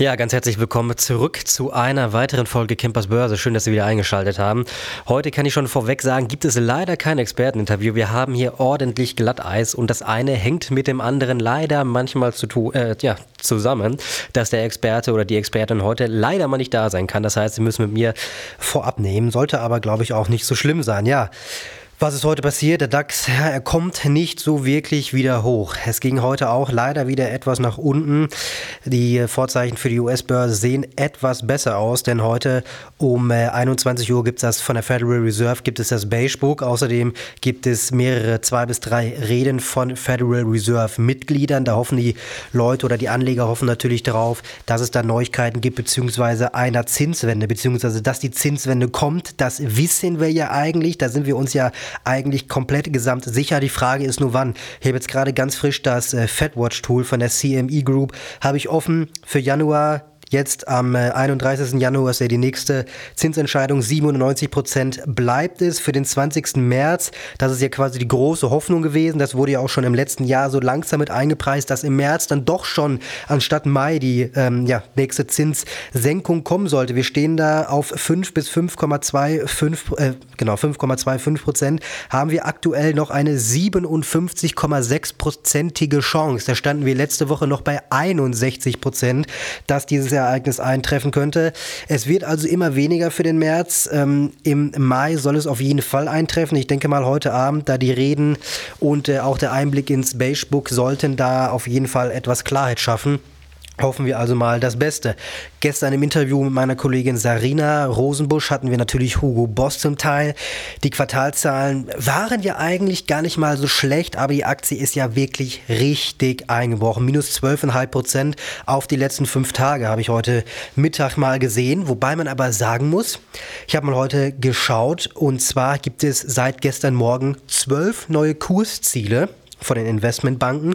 Ja, ganz herzlich willkommen zurück zu einer weiteren Folge Campers Börse. Schön, dass Sie wieder eingeschaltet haben. Heute kann ich schon vorweg sagen, gibt es leider kein Experteninterview. Wir haben hier ordentlich Glatteis und das eine hängt mit dem anderen leider manchmal zu äh, ja, zusammen, dass der Experte oder die Expertin heute leider mal nicht da sein kann. Das heißt, Sie müssen mit mir vorab nehmen. Sollte aber, glaube ich, auch nicht so schlimm sein. Ja. Was ist heute passiert? Der DAX, ja, er kommt nicht so wirklich wieder hoch. Es ging heute auch leider wieder etwas nach unten. Die Vorzeichen für die US-Börse sehen etwas besser aus, denn heute um 21 äh, Uhr gibt es das von der Federal Reserve, gibt es das Beige Book. Außerdem gibt es mehrere, zwei bis drei Reden von Federal Reserve Mitgliedern. Da hoffen die Leute oder die Anleger hoffen natürlich darauf, dass es da Neuigkeiten gibt, beziehungsweise einer Zinswende, beziehungsweise dass die Zinswende kommt. Das wissen wir ja eigentlich. Da sind wir uns ja eigentlich komplett gesamt sicher. Die Frage ist nur wann. Ich habe jetzt gerade ganz frisch das äh, FedWatch-Tool von der CME Group, habe ich offen für Januar Jetzt am 31. Äh, Januar ist ja die nächste Zinsentscheidung. 97 Prozent bleibt es für den 20. März. Das ist ja quasi die große Hoffnung gewesen. Das wurde ja auch schon im letzten Jahr so langsam mit eingepreist, dass im März dann doch schon anstatt Mai die ähm, ja, nächste Zinssenkung kommen sollte. Wir stehen da auf 5 bis 5,25 äh, genau 5,25 Prozent. Haben wir aktuell noch eine 57,6 prozentige Chance. Da standen wir letzte Woche noch bei 61 Prozent, dass dieses Ereignis eintreffen könnte. Es wird also immer weniger für den März. Ähm, Im Mai soll es auf jeden Fall eintreffen. Ich denke mal heute Abend, da die Reden und äh, auch der Einblick ins Beige Book sollten da auf jeden Fall etwas Klarheit schaffen. Hoffen wir also mal das Beste. Gestern im Interview mit meiner Kollegin Sarina Rosenbusch hatten wir natürlich Hugo Boss zum Teil. Die Quartalzahlen waren ja eigentlich gar nicht mal so schlecht, aber die Aktie ist ja wirklich richtig eingebrochen. Minus 12,5 Prozent auf die letzten fünf Tage habe ich heute Mittag mal gesehen. Wobei man aber sagen muss, ich habe mal heute geschaut und zwar gibt es seit gestern Morgen zwölf neue Kursziele von den Investmentbanken.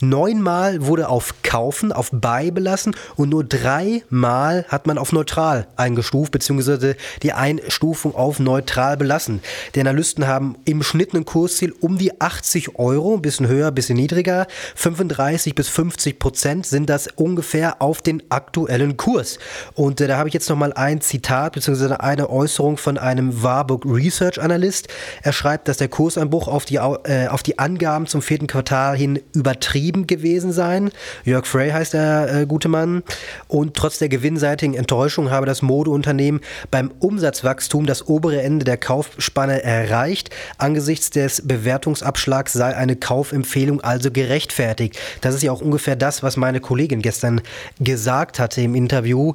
Neunmal wurde auf Kaufen, auf Buy belassen und nur dreimal hat man auf Neutral eingestuft, beziehungsweise die Einstufung auf Neutral belassen. Die Analysten haben im Schnitt ein Kursziel um die 80 Euro, ein bisschen höher, ein bisschen niedriger. 35 bis 50 Prozent sind das ungefähr auf den aktuellen Kurs. Und äh, da habe ich jetzt nochmal ein Zitat, beziehungsweise eine Äußerung von einem Warburg Research Analyst. Er schreibt, dass der Kurseinbruch auf die, äh, auf die Angaben zum vierten Quartal hin übertrieben getrieben gewesen sein. Jörg Frey heißt der äh, gute Mann. Und trotz der gewinnseitigen Enttäuschung habe das Modeunternehmen beim Umsatzwachstum das obere Ende der Kaufspanne erreicht. Angesichts des Bewertungsabschlags sei eine Kaufempfehlung also gerechtfertigt. Das ist ja auch ungefähr das, was meine Kollegin gestern gesagt hatte im Interview.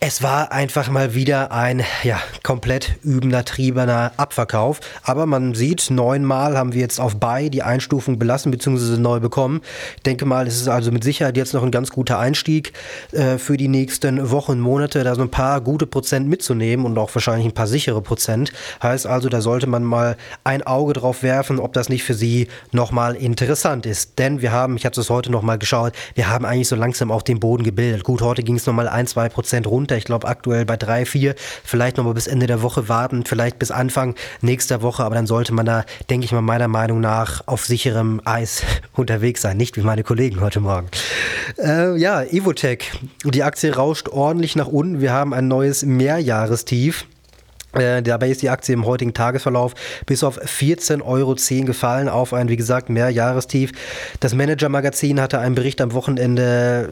Es war einfach mal wieder ein ja, komplett übendertriebener Abverkauf. Aber man sieht, neunmal haben wir jetzt auf Buy die Einstufung belassen bzw. neu bekommen. Ich denke mal, es ist also mit Sicherheit jetzt noch ein ganz guter Einstieg äh, für die nächsten Wochen, Monate, da so ein paar gute Prozent mitzunehmen und auch wahrscheinlich ein paar sichere Prozent. Heißt also, da sollte man mal ein Auge drauf werfen, ob das nicht für Sie nochmal interessant ist. Denn wir haben, ich habe es heute nochmal geschaut, wir haben eigentlich so langsam auch den Boden gebildet. Gut, heute ging es nochmal ein, zwei Prozent runter runter. Ich glaube aktuell bei drei, vier. Vielleicht nochmal bis Ende der Woche warten, vielleicht bis Anfang nächster Woche. Aber dann sollte man da, denke ich mal, meiner Meinung nach auf sicherem Eis unterwegs sein. Nicht wie meine Kollegen heute Morgen. Äh, ja, Evotech. Die Aktie rauscht ordentlich nach unten. Wir haben ein neues Mehrjahrestief. Äh, dabei ist die Aktie im heutigen Tagesverlauf bis auf 14,10 Euro gefallen, auf ein, wie gesagt, Mehrjahrestief. Das Manager-Magazin hatte einen Bericht am Wochenende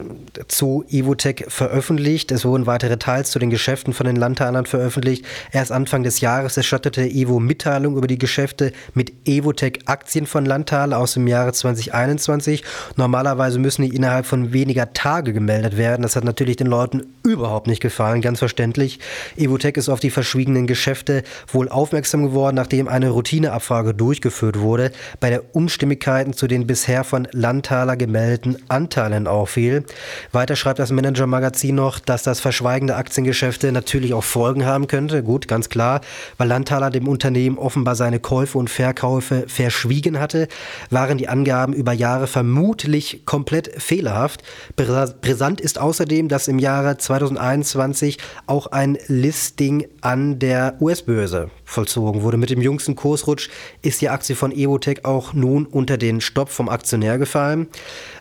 zu Evotech veröffentlicht. Es wurden weitere Details zu den Geschäften von den Landteilern veröffentlicht. Erst Anfang des Jahres erstattete Evo Mitteilung über die Geschäfte mit Evotech-Aktien von Landtal aus dem Jahre 2021. Normalerweise müssen die innerhalb von weniger Tage gemeldet werden. Das hat natürlich den Leuten überhaupt nicht gefallen, ganz verständlich. Evotech ist auf die verschwiegenen Geschäfte wohl aufmerksam geworden, nachdem eine Routineabfrage durchgeführt wurde, bei der Unstimmigkeiten zu den bisher von Landtaler gemeldeten Anteilen auffiel. Weiter schreibt das Manager-Magazin noch, dass das Verschweigen der Aktiengeschäfte natürlich auch Folgen haben könnte. Gut, ganz klar, weil Landtaler dem Unternehmen offenbar seine Käufe und Verkäufe verschwiegen hatte, waren die Angaben über Jahre vermutlich komplett fehlerhaft. Brisant ist außerdem, dass im Jahre 2021 auch ein Listing an der der US-Börse vollzogen wurde. Mit dem jüngsten Kursrutsch ist die Aktie von Evotech auch nun unter den Stopp vom Aktionär gefallen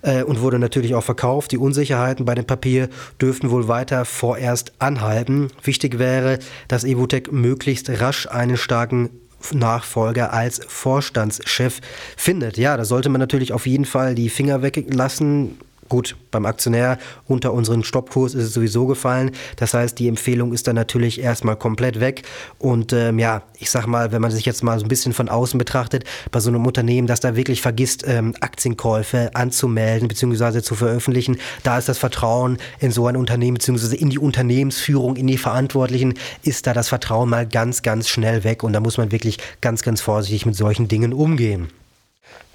äh, und wurde natürlich auch verkauft. Die Unsicherheiten bei dem Papier dürften wohl weiter vorerst anhalten. Wichtig wäre, dass Evotech möglichst rasch einen starken Nachfolger als Vorstandschef findet. Ja, da sollte man natürlich auf jeden Fall die Finger weglassen. Gut, beim Aktionär unter unseren Stoppkurs ist es sowieso gefallen. Das heißt, die Empfehlung ist dann natürlich erstmal komplett weg. Und ähm, ja, ich sag mal, wenn man sich jetzt mal so ein bisschen von außen betrachtet, bei so einem Unternehmen, das da wirklich vergisst, ähm, Aktienkäufe anzumelden bzw. zu veröffentlichen, da ist das Vertrauen in so ein Unternehmen bzw. in die Unternehmensführung, in die Verantwortlichen, ist da das Vertrauen mal ganz, ganz schnell weg. Und da muss man wirklich ganz, ganz vorsichtig mit solchen Dingen umgehen.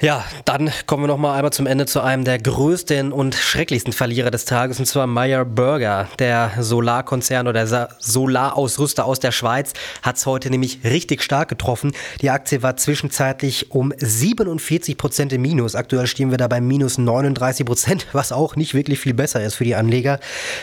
Ja, dann kommen wir noch mal einmal zum Ende zu einem der größten und schrecklichsten Verlierer des Tages, und zwar Meyer Burger. Der Solarkonzern oder der Solarausrüster aus der Schweiz hat es heute nämlich richtig stark getroffen. Die Aktie war zwischenzeitlich um 47 Prozent im Minus. Aktuell stehen wir da bei minus 39 Prozent, was auch nicht wirklich viel besser ist für die Anleger.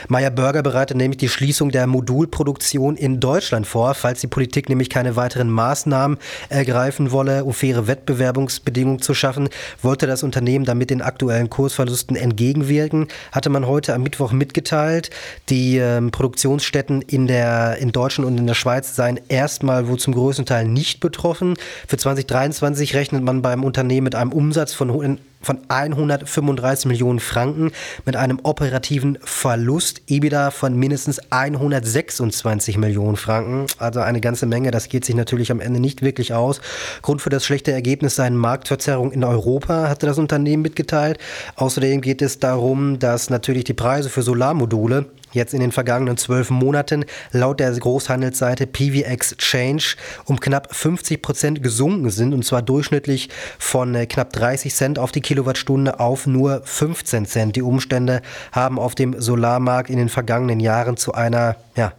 Meyer Burger bereitet nämlich die Schließung der Modulproduktion in Deutschland vor, falls die Politik nämlich keine weiteren Maßnahmen ergreifen wolle, um faire Wettbewerbungsbedingungen zu schaffen schaffen, wollte das Unternehmen damit den aktuellen Kursverlusten entgegenwirken, hatte man heute am Mittwoch mitgeteilt. Die ähm, Produktionsstätten in, der, in Deutschland und in der Schweiz seien erstmal wohl zum größten Teil nicht betroffen. Für 2023 rechnet man beim Unternehmen mit einem Umsatz von von 135 Millionen Franken mit einem operativen Verlust EBITDA von mindestens 126 Millionen Franken. Also eine ganze Menge. Das geht sich natürlich am Ende nicht wirklich aus. Grund für das schlechte Ergebnis seien Marktverzerrung in Europa, hatte das Unternehmen mitgeteilt. Außerdem geht es darum, dass natürlich die Preise für Solarmodule jetzt in den vergangenen zwölf Monaten laut der Großhandelsseite PV Exchange um knapp 50 Prozent gesunken sind und zwar durchschnittlich von äh, knapp 30 Cent auf die Kilowattstunde auf nur 15 Cent. Die Umstände haben auf dem Solarmarkt in den vergangenen Jahren zu einer ja,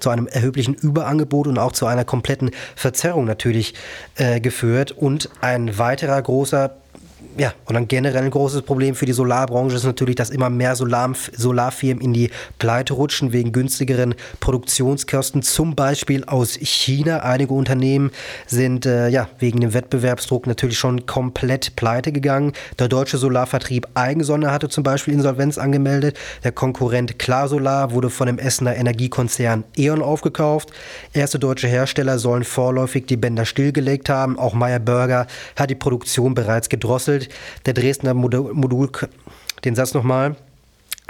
zu einem erheblichen Überangebot und auch zu einer kompletten Verzerrung natürlich äh, geführt. Und ein weiterer großer ja, und dann generell ein großes Problem für die Solarbranche ist natürlich, dass immer mehr Solar Solarfirmen in die Pleite rutschen wegen günstigeren Produktionskosten, zum Beispiel aus China. Einige Unternehmen sind äh, ja, wegen dem Wettbewerbsdruck natürlich schon komplett pleite gegangen. Der deutsche Solarvertrieb Eigensonne hatte zum Beispiel Insolvenz angemeldet. Der Konkurrent Klarsolar wurde von dem Essener Energiekonzern E.ON aufgekauft. Erste deutsche Hersteller sollen vorläufig die Bänder stillgelegt haben. Auch Meyer Burger hat die Produktion bereits gedrosselt Der Dresdner Modul, den Satz nochmal.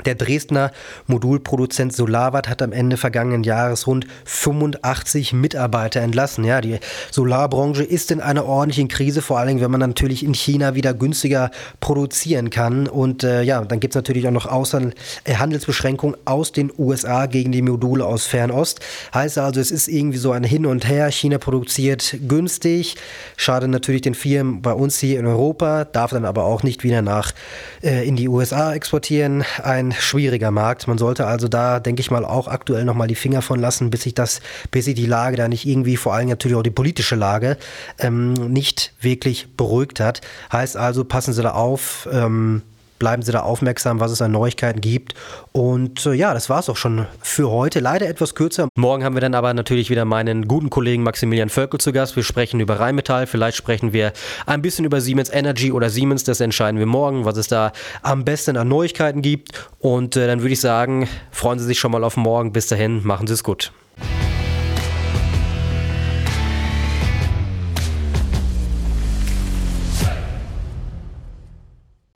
Der Dresdner Modulproduzent Solarwatt hat am Ende vergangenen Jahres rund 85 Mitarbeiter entlassen. Ja, die Solarbranche ist in einer ordentlichen Krise, vor allem wenn man natürlich in China wieder günstiger produzieren kann. Und äh, ja, dann gibt es natürlich auch noch äh, Handelsbeschränkungen aus den USA gegen die Module aus Fernost. Heißt also, es ist irgendwie so ein Hin und Her. China produziert günstig, schade natürlich den Firmen bei uns hier in Europa, darf dann aber auch nicht wieder nach äh, in die USA exportieren. Schwieriger Markt. Man sollte also da, denke ich mal, auch aktuell nochmal die Finger von lassen, bis sich das, bis sich die Lage da nicht irgendwie, vor allem natürlich auch die politische Lage, ähm, nicht wirklich beruhigt hat. Heißt also, passen Sie da auf. Ähm, bleiben Sie da aufmerksam, was es an Neuigkeiten gibt. Und äh, ja, das war es auch schon für heute. Leider etwas kürzer. Morgen haben wir dann aber natürlich wieder meinen guten Kollegen Maximilian Völkel zu Gast. Wir sprechen über Rheinmetall, vielleicht sprechen wir ein bisschen über Siemens Energy oder Siemens. Das entscheiden wir morgen, was es da am besten an Neuigkeiten gibt. Und äh, dann würde ich sagen, freuen Sie sich schon mal auf morgen. Bis dahin, machen Sie es gut.